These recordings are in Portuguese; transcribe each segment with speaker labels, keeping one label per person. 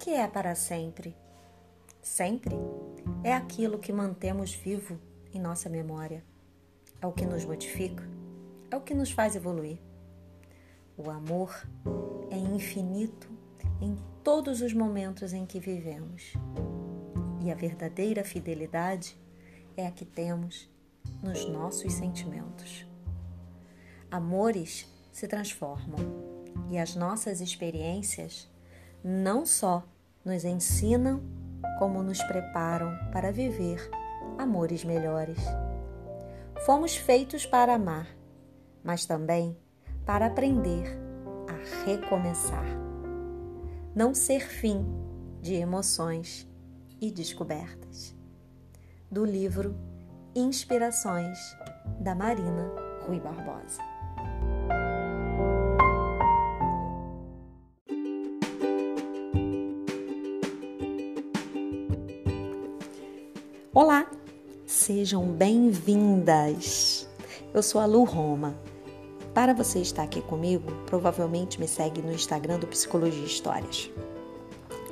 Speaker 1: que é para sempre? Sempre é aquilo que mantemos vivo em nossa memória. É o que nos modifica, é o que nos faz evoluir. O amor é infinito em todos os momentos em que vivemos. E a verdadeira fidelidade é a que temos nos nossos sentimentos. Amores se transformam e as nossas experiências não só nos ensinam, como nos preparam para viver amores melhores. Fomos feitos para amar, mas também para aprender a recomeçar. Não ser fim de emoções e descobertas. Do livro Inspirações, da Marina Rui Barbosa. Olá, sejam bem-vindas. Eu sou a Lu Roma. Para você estar aqui comigo, provavelmente me segue no Instagram do Psicologia Histórias.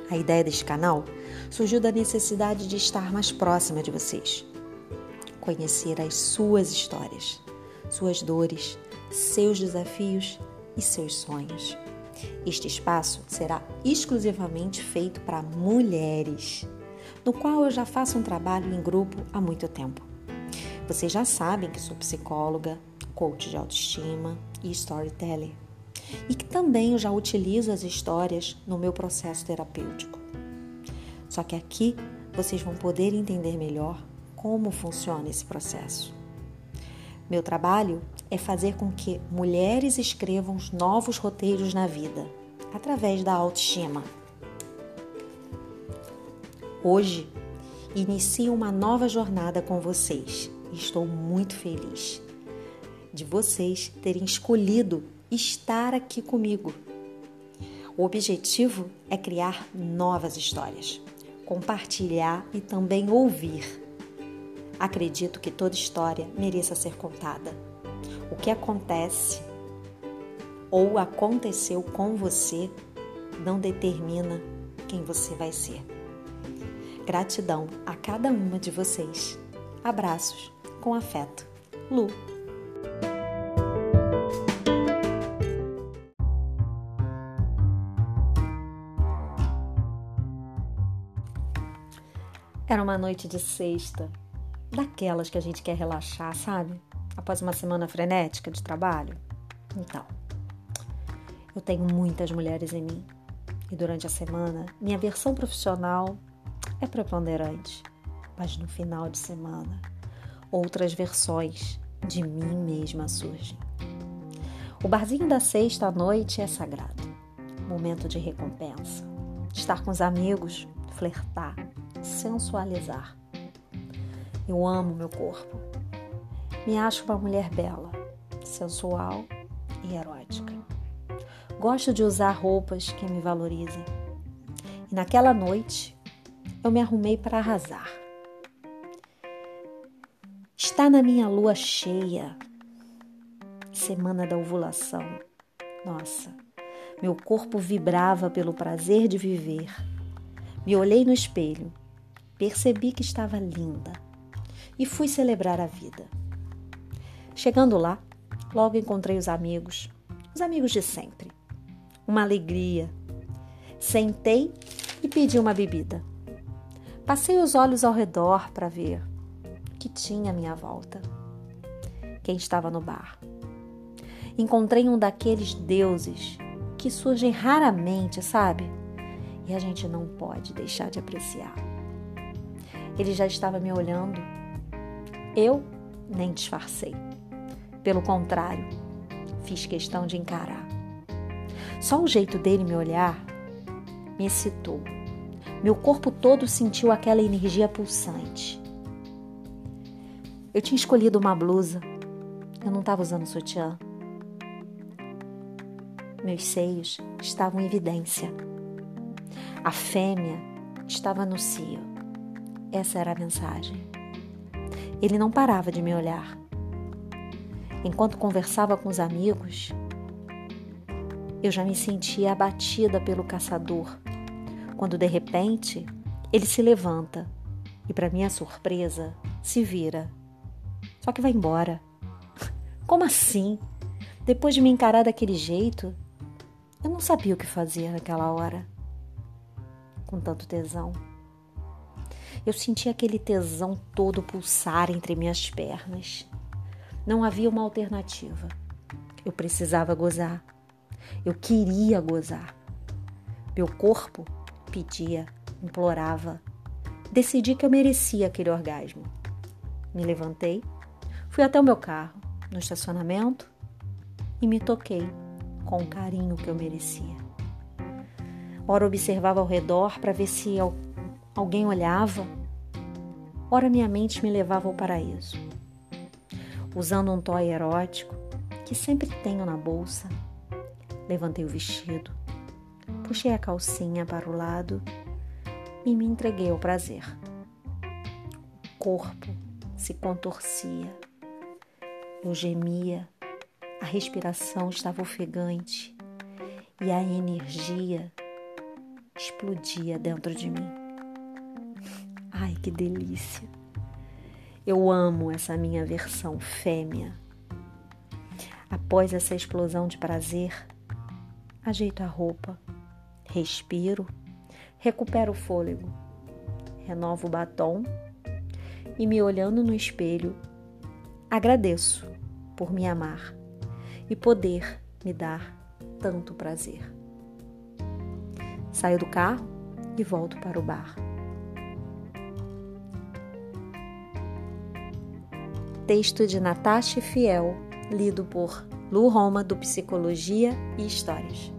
Speaker 1: A ideia deste canal surgiu da necessidade de estar mais próxima de vocês conhecer as suas histórias, suas dores, seus desafios e seus sonhos. Este espaço será exclusivamente feito para mulheres, no qual eu já faço um trabalho em grupo há muito tempo. Vocês já sabem que sou psicóloga, coach de autoestima e storyteller, e que também eu já utilizo as histórias no meu processo terapêutico. Só que aqui vocês vão poder entender melhor como funciona esse processo. Meu trabalho é fazer com que mulheres escrevam novos roteiros na vida, através da autoestima. Hoje, inicio uma nova jornada com vocês estou muito feliz de vocês terem escolhido estar aqui comigo. O objetivo é criar novas histórias, compartilhar e também ouvir Acredito que toda história mereça ser contada. O que acontece ou aconteceu com você não determina quem você vai ser. Gratidão a cada uma de vocês. Abraços com afeto. Lu. Era uma noite de sexta daquelas que a gente quer relaxar, sabe? Após uma semana frenética de trabalho. Então, eu tenho muitas mulheres em mim. E durante a semana, minha versão profissional é preponderante. Mas no final de semana, outras versões de mim mesma surgem. O barzinho da sexta à noite é sagrado. Momento de recompensa. Estar com os amigos, flertar, sensualizar eu amo meu corpo. Me acho uma mulher bela, sensual e erótica. Gosto de usar roupas que me valorizem. E naquela noite, eu me arrumei para arrasar. Está na minha lua cheia, semana da ovulação. Nossa, meu corpo vibrava pelo prazer de viver. Me olhei no espelho, percebi que estava linda e fui celebrar a vida. Chegando lá, logo encontrei os amigos, os amigos de sempre. Uma alegria. Sentei e pedi uma bebida. Passei os olhos ao redor para ver que tinha à minha volta. Quem estava no bar? Encontrei um daqueles deuses que surgem raramente, sabe? E a gente não pode deixar de apreciar. Ele já estava me olhando eu nem disfarcei. Pelo contrário, fiz questão de encarar. Só o jeito dele me olhar me excitou. Meu corpo todo sentiu aquela energia pulsante. Eu tinha escolhido uma blusa. Eu não estava usando sutiã. Meus seios estavam em evidência. A fêmea estava no cio. Essa era a mensagem. Ele não parava de me olhar. Enquanto conversava com os amigos, eu já me sentia abatida pelo caçador, quando de repente ele se levanta e, para minha surpresa, se vira. Só que vai embora. Como assim? Depois de me encarar daquele jeito, eu não sabia o que fazer naquela hora. Com tanto tesão. Eu senti aquele tesão todo pulsar entre minhas pernas. Não havia uma alternativa. Eu precisava gozar. Eu queria gozar. Meu corpo pedia, implorava. Decidi que eu merecia aquele orgasmo. Me levantei, fui até o meu carro, no estacionamento, e me toquei com o carinho que eu merecia. Ora observava ao redor para ver se alguém olhava, ora minha mente me levava ao paraíso. Usando um toy erótico que sempre tenho na bolsa, levantei o vestido, puxei a calcinha para o lado e me entreguei ao prazer. O corpo se contorcia, eu gemia, a respiração estava ofegante e a energia explodia dentro de mim. Ai, que delícia! Eu amo essa minha versão fêmea. Após essa explosão de prazer, ajeito a roupa, respiro, recupero o fôlego, renovo o batom e, me olhando no espelho, agradeço por me amar e poder me dar tanto prazer. Saio do carro e volto para o bar. Texto de Natasha Fiel, lido por Lu Roma do Psicologia e Histórias.